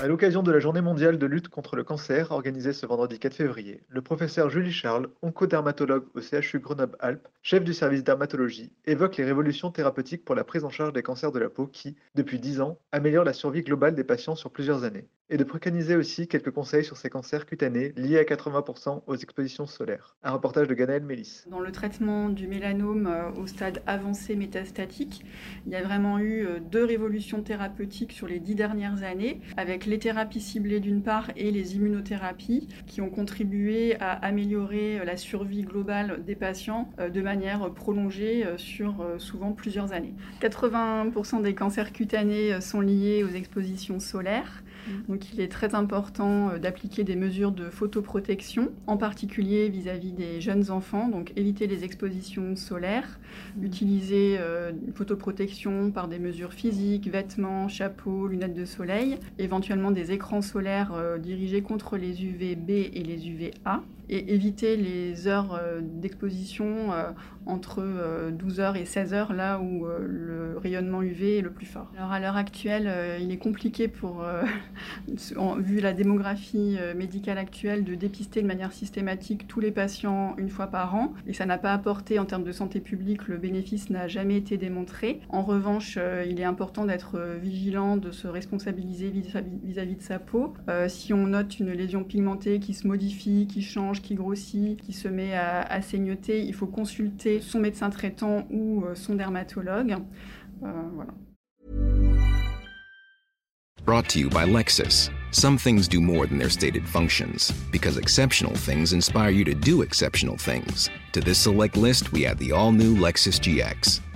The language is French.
À l'occasion de la Journée mondiale de lutte contre le cancer organisée ce vendredi 4 février, le professeur Julie Charles, oncodermatologue au CHU Grenoble-Alpes, chef du service dermatologie, évoque les révolutions thérapeutiques pour la prise en charge des cancers de la peau qui, depuis 10 ans, améliorent la survie globale des patients sur plusieurs années et de préconiser aussi quelques conseils sur ces cancers cutanés liés à 80% aux expositions solaires. Un reportage de Ganaël Mélis. Dans le traitement du mélanome euh, au stade avancé métastatique, il y a vraiment eu euh, deux révolutions thérapeutiques sur les dix dernières années, avec les thérapies ciblées d'une part et les immunothérapies, qui ont contribué à améliorer euh, la survie globale des patients de manière prolongée sur souvent plusieurs années. 80% des cancers cutanés sont liés aux expositions solaires. Mm. Donc il est très important euh, d'appliquer des mesures de photoprotection, en particulier vis-à-vis des jeunes enfants, donc éviter les expositions solaires, mm. utiliser euh, une photoprotection par des mesures physiques, vêtements, chapeaux, lunettes de soleil, éventuellement des écrans solaires euh, dirigés contre les UVB et les UVA et éviter les heures d'exposition entre 12h et 16h, là où le rayonnement UV est le plus fort. Alors à l'heure actuelle, il est compliqué pour vu la démographie euh, médicale actuelle, de dépister de manière systématique tous les patients une fois par an. Et ça n'a pas apporté en termes de santé publique, le bénéfice n'a jamais été démontré. En revanche, euh, il est important d'être euh, vigilant, de se responsabiliser vis-à-vis de sa peau. si on note une lésion pigmentée qui se modifie, qui change, qui grossit, qui se met à, saignoter, il faut consulter son médecin traitant ou son dermatologue. voilà. Brought to you by Lexus. Some things do more than their stated functions, because exceptional things inspire you to do exceptional things. To this select list, we add the all new Lexus GX.